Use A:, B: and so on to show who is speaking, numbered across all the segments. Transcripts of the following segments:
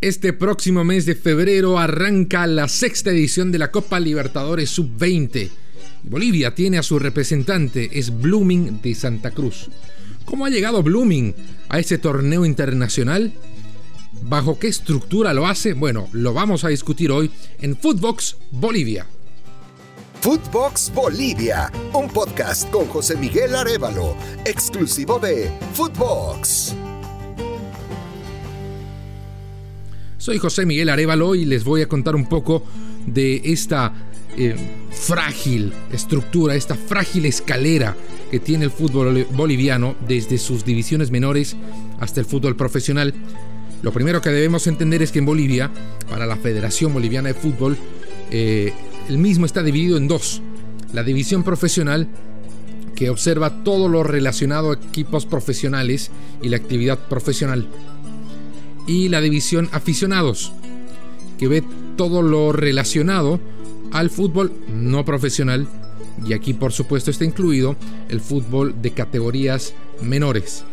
A: Este próximo mes de febrero arranca la sexta edición de la Copa Libertadores Sub-20. Bolivia tiene a su representante, es Blooming de Santa Cruz. ¿Cómo ha llegado Blooming a este torneo internacional? ¿Bajo qué estructura lo hace? Bueno, lo vamos a discutir hoy en Footbox Bolivia.
B: Footbox Bolivia, un podcast con José Miguel Arevalo, exclusivo de Footbox.
A: Soy José Miguel Arevalo y les voy a contar un poco de esta eh, frágil estructura, esta frágil escalera que tiene el fútbol boliviano desde sus divisiones menores hasta el fútbol profesional. Lo primero que debemos entender es que en Bolivia, para la Federación Boliviana de Fútbol, eh, el mismo está dividido en dos. La división profesional, que observa todo lo relacionado a equipos profesionales y la actividad profesional. Y la división aficionados, que ve todo lo relacionado al fútbol no profesional. Y aquí por supuesto está incluido el fútbol de categorías menores.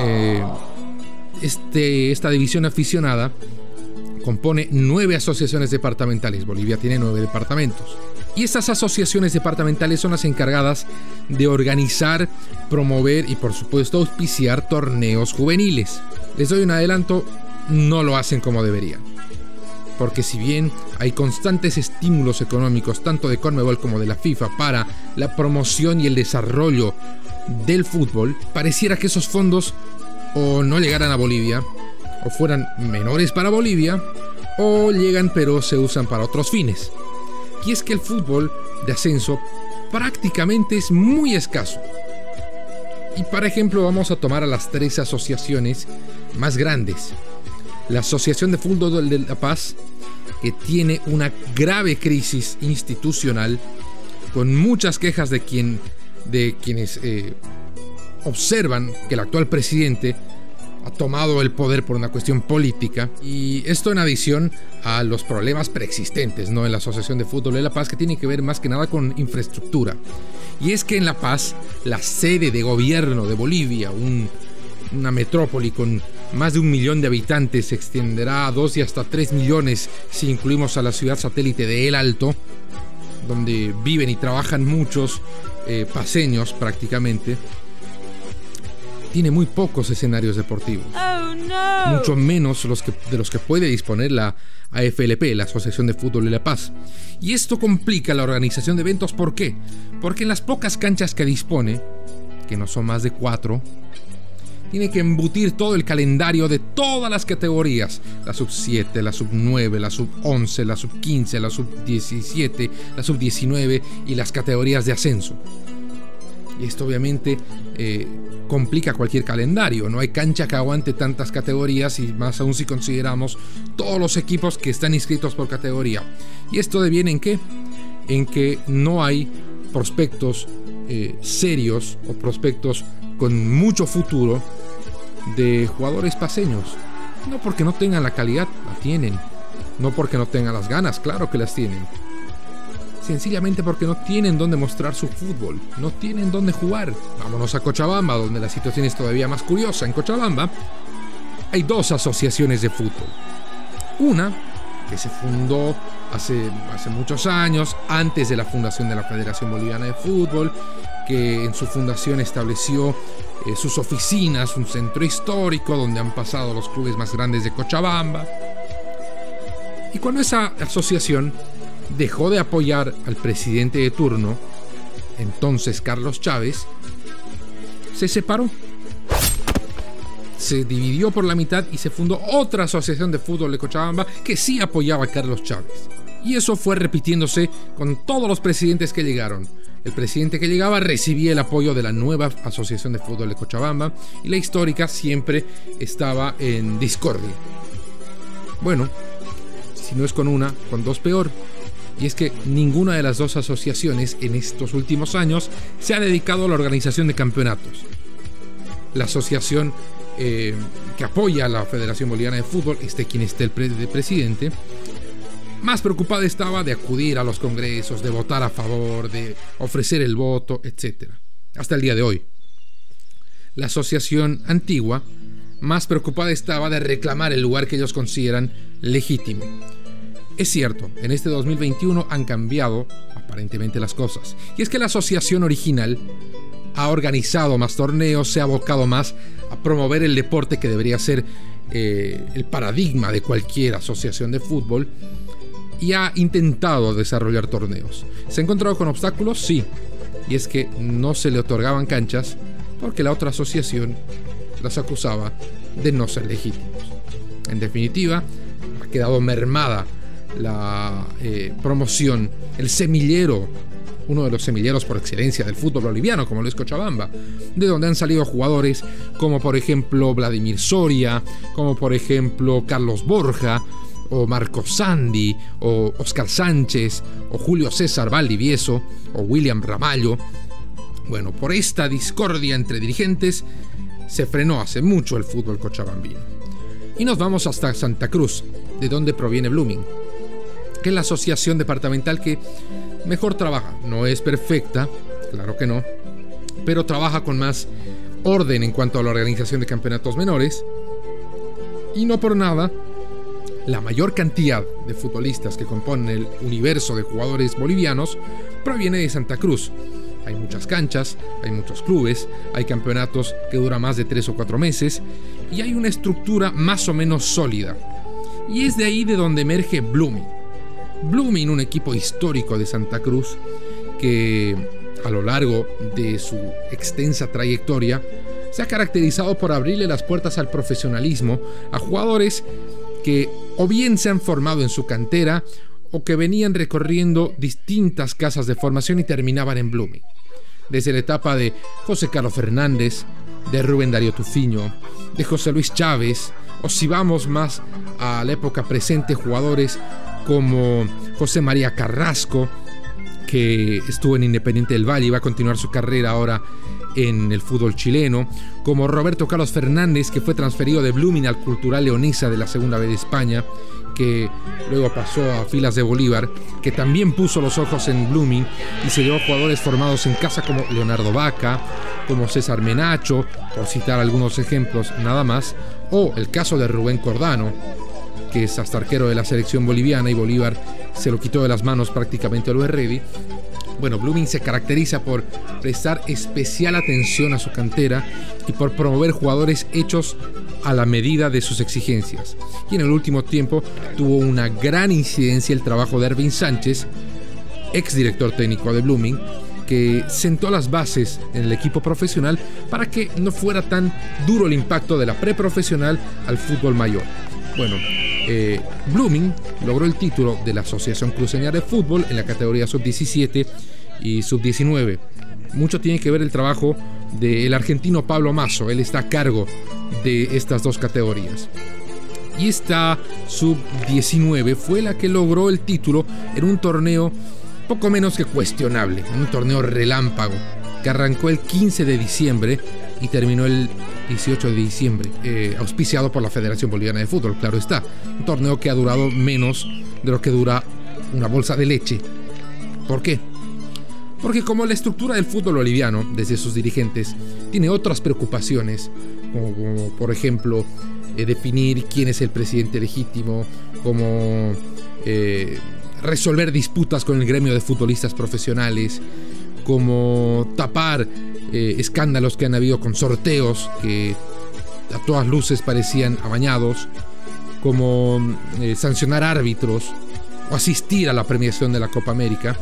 A: Eh, este, esta división aficionada compone nueve asociaciones departamentales. Bolivia tiene nueve departamentos. Y estas asociaciones departamentales son las encargadas de organizar, promover y por supuesto auspiciar torneos juveniles. Les doy un adelanto, no lo hacen como deberían. Porque si bien hay constantes estímulos económicos tanto de Conmebol como de la FIFA para la promoción y el desarrollo del fútbol, pareciera que esos fondos o no llegaran a Bolivia, o fueran menores para Bolivia, o llegan pero se usan para otros fines. Y es que el fútbol de ascenso prácticamente es muy escaso. Y para ejemplo vamos a tomar a las tres asociaciones más grandes. La Asociación de Fútbol de La Paz, que tiene una grave crisis institucional, con muchas quejas de, quien, de quienes eh, observan que el actual presidente ha tomado el poder por una cuestión política y esto en adición a los problemas preexistentes ¿no? en la Asociación de Fútbol de La Paz que tiene que ver más que nada con infraestructura. Y es que en La Paz, la sede de gobierno de Bolivia, una metrópoli con más de un millón de habitantes, se extenderá a dos y hasta tres millones si incluimos a la ciudad satélite de El Alto, donde viven y trabajan muchos eh, paseños prácticamente tiene muy pocos escenarios deportivos. Oh, Mucho menos los que, de los que puede disponer la AFLP, la Asociación de Fútbol de La Paz. Y esto complica la organización de eventos. ¿Por qué? Porque en las pocas canchas que dispone, que no son más de cuatro, tiene que embutir todo el calendario de todas las categorías. La sub 7, la sub 9, la sub 11, la sub 15, la sub 17, la sub 19 y las categorías de ascenso. Y esto obviamente eh, complica cualquier calendario. No hay cancha que aguante tantas categorías y más aún si consideramos todos los equipos que están inscritos por categoría. ¿Y esto deviene en qué? En que no hay prospectos eh, serios o prospectos con mucho futuro de jugadores paseños. No porque no tengan la calidad, la tienen. No porque no tengan las ganas, claro que las tienen sencillamente porque no tienen dónde mostrar su fútbol, no tienen dónde jugar. Vámonos a Cochabamba, donde la situación es todavía más curiosa. En Cochabamba hay dos asociaciones de fútbol. Una que se fundó hace, hace muchos años, antes de la fundación de la Federación Boliviana de Fútbol, que en su fundación estableció eh, sus oficinas, un centro histórico donde han pasado los clubes más grandes de Cochabamba. Y cuando esa asociación dejó de apoyar al presidente de turno, entonces Carlos Chávez, se separó. Se dividió por la mitad y se fundó otra asociación de fútbol de Cochabamba que sí apoyaba a Carlos Chávez. Y eso fue repitiéndose con todos los presidentes que llegaron. El presidente que llegaba recibía el apoyo de la nueva Asociación de Fútbol de Cochabamba y la histórica siempre estaba en discordia. Bueno, si no es con una, con dos peor y es que ninguna de las dos asociaciones en estos últimos años se ha dedicado a la organización de campeonatos. La asociación eh, que apoya a la Federación Boliviana de Fútbol, este quien esté el presidente, más preocupada estaba de acudir a los congresos, de votar a favor, de ofrecer el voto, etc. Hasta el día de hoy. La asociación antigua más preocupada estaba de reclamar el lugar que ellos consideran legítimo. Es cierto, en este 2021 han cambiado aparentemente las cosas. Y es que la asociación original ha organizado más torneos, se ha abocado más a promover el deporte que debería ser eh, el paradigma de cualquier asociación de fútbol y ha intentado desarrollar torneos. ¿Se ha encontrado con obstáculos? Sí. Y es que no se le otorgaban canchas porque la otra asociación las acusaba de no ser legítimos. En definitiva, ha quedado mermada la eh, promoción, el semillero, uno de los semilleros por excelencia del fútbol boliviano, como lo es Cochabamba, de donde han salido jugadores como por ejemplo Vladimir Soria, como por ejemplo Carlos Borja, o Marco Sandi, o Oscar Sánchez, o Julio César Valdivieso, o William Ramallo. Bueno, por esta discordia entre dirigentes se frenó hace mucho el fútbol cochabambino. Y nos vamos hasta Santa Cruz, de donde proviene Blooming, que es la asociación departamental que mejor trabaja. No es perfecta, claro que no, pero trabaja con más orden en cuanto a la organización de campeonatos menores. Y no por nada, la mayor cantidad de futbolistas que componen el universo de jugadores bolivianos proviene de Santa Cruz. Hay muchas canchas, hay muchos clubes, hay campeonatos que duran más de tres o cuatro meses y hay una estructura más o menos sólida. Y es de ahí de donde emerge Blooming. Blooming, un equipo histórico de Santa Cruz que a lo largo de su extensa trayectoria se ha caracterizado por abrirle las puertas al profesionalismo a jugadores que o bien se han formado en su cantera o que venían recorriendo distintas casas de formación y terminaban en Blooming. Desde la etapa de José Carlos Fernández, de Rubén Darío Tufiño, de José Luis Chávez, o si vamos más a la época presente, jugadores como José María Carrasco, que estuvo en Independiente del Valle y va a continuar su carrera ahora en el fútbol chileno, como Roberto Carlos Fernández, que fue transferido de Blooming al Cultural Leonisa de la Segunda B de España, que luego pasó a filas de Bolívar, que también puso los ojos en Blooming y se llevó jugadores formados en casa como Leonardo Vaca, como César Menacho, por citar algunos ejemplos nada más, o el caso de Rubén Cordano, que es hasta arquero de la selección boliviana y Bolívar se lo quitó de las manos prácticamente a Luis Reddy, bueno, Blooming se caracteriza por prestar especial atención a su cantera y por promover jugadores hechos a la medida de sus exigencias. Y en el último tiempo tuvo una gran incidencia el trabajo de Ervin Sánchez, ex director técnico de Blooming, que sentó las bases en el equipo profesional para que no fuera tan duro el impacto de la preprofesional al fútbol mayor. Bueno, eh, Blooming logró el título de la Asociación Cruceña de Fútbol en la categoría sub-17 y sub-19. Mucho tiene que ver el trabajo del argentino Pablo Mazo, él está a cargo de estas dos categorías. Y esta sub-19 fue la que logró el título en un torneo poco menos que cuestionable, en un torneo relámpago, que arrancó el 15 de diciembre y terminó el 18 de diciembre, eh, auspiciado por la Federación Boliviana de Fútbol, claro está. Un torneo que ha durado menos de lo que dura una bolsa de leche. ¿Por qué? Porque como la estructura del fútbol boliviano, desde sus dirigentes, tiene otras preocupaciones, como, por ejemplo eh, definir quién es el presidente legítimo, como eh, resolver disputas con el gremio de futbolistas profesionales, como tapar eh, escándalos que han habido con sorteos que a todas luces parecían amañados, como eh, sancionar árbitros o asistir a la premiación de la Copa América.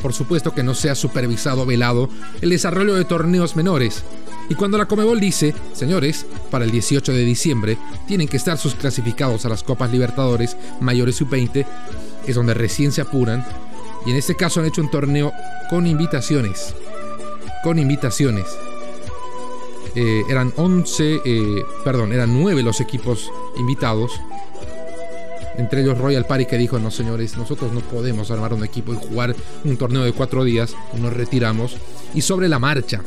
A: Por supuesto que no sea supervisado o velado el desarrollo de torneos menores. Y cuando la Comebol dice, señores, para el 18 de diciembre tienen que estar sus clasificados a las Copas Libertadores mayores sub-20, es donde recién se apuran. Y en este caso han hecho un torneo con invitaciones con invitaciones. Eh, eran 11, eh, perdón, eran 9 los equipos invitados. Entre ellos Royal Party que dijo, no señores, nosotros no podemos armar un equipo y jugar un torneo de cuatro días, nos retiramos. Y sobre la marcha,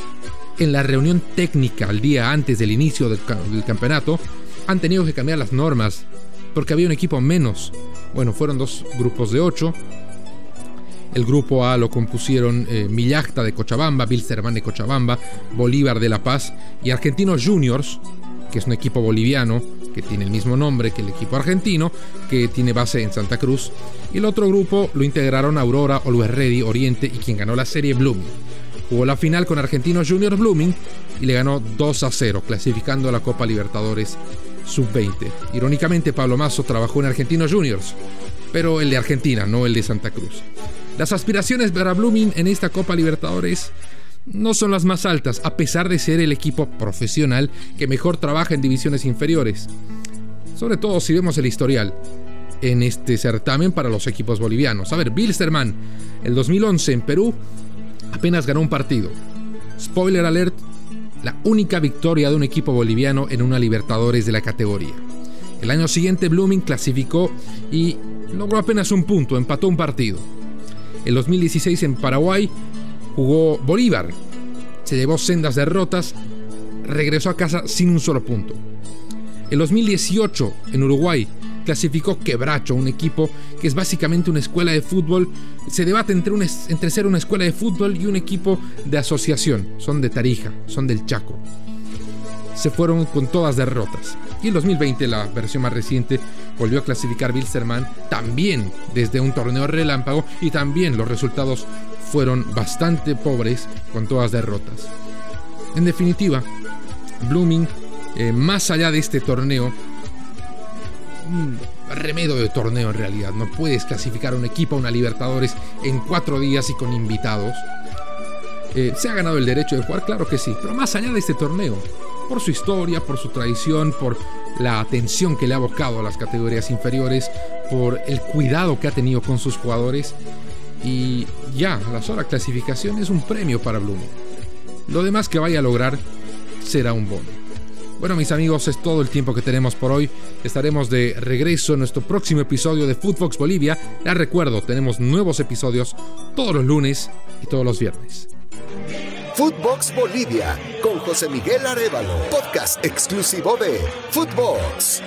A: en la reunión técnica al día antes del inicio del, del campeonato, han tenido que cambiar las normas, porque había un equipo menos. Bueno, fueron dos grupos de ocho, el grupo A lo compusieron eh, de Cochabamba, Bilsterman de Cochabamba, Bolívar de La Paz y Argentinos Juniors, que es un equipo boliviano que tiene el mismo nombre que el equipo argentino, que tiene base en Santa Cruz. Y el otro grupo lo integraron Aurora, Always Ready, Oriente y quien ganó la serie Blooming. Jugó la final con Argentinos Junior Blooming y le ganó 2 a 0, clasificando a la Copa Libertadores Sub-20. Irónicamente, Pablo Mazo trabajó en Argentinos Juniors, pero el de Argentina, no el de Santa Cruz. Las aspiraciones para Blooming en esta Copa Libertadores no son las más altas, a pesar de ser el equipo profesional que mejor trabaja en divisiones inferiores. Sobre todo si vemos el historial en este certamen para los equipos bolivianos. A ver, Bilsterman, el 2011 en Perú, apenas ganó un partido. Spoiler alert, la única victoria de un equipo boliviano en una Libertadores de la categoría. El año siguiente Blooming clasificó y logró apenas un punto, empató un partido. El 2016 en Paraguay jugó Bolívar, se llevó sendas derrotas, regresó a casa sin un solo punto. El 2018 en Uruguay clasificó Quebracho, un equipo que es básicamente una escuela de fútbol. Se debate entre, entre ser una escuela de fútbol y un equipo de asociación. Son de Tarija, son del Chaco. Se fueron con todas derrotas. Y en 2020, la versión más reciente, volvió a clasificar Wilstermann también desde un torneo relámpago y también los resultados fueron bastante pobres con todas derrotas. En definitiva, Blooming, eh, más allá de este torneo, un remedio de torneo en realidad. No puedes clasificar a un equipo a una Libertadores en cuatro días y con invitados. Eh, ¿Se ha ganado el derecho de jugar? Claro que sí, pero más allá de este torneo, por su historia, por su tradición, por la atención que le ha abocado a las categorías inferiores, por el cuidado que ha tenido con sus jugadores, y ya, la sola clasificación es un premio para Blooming. Lo demás que vaya a lograr será un bono. Bueno, mis amigos, es todo el tiempo que tenemos por hoy. Estaremos de regreso en nuestro próximo episodio de Footbox Bolivia. Les recuerdo, tenemos nuevos episodios todos los lunes y todos los viernes.
B: Footbox Bolivia con José Miguel Arevalo, podcast exclusivo de Footbox.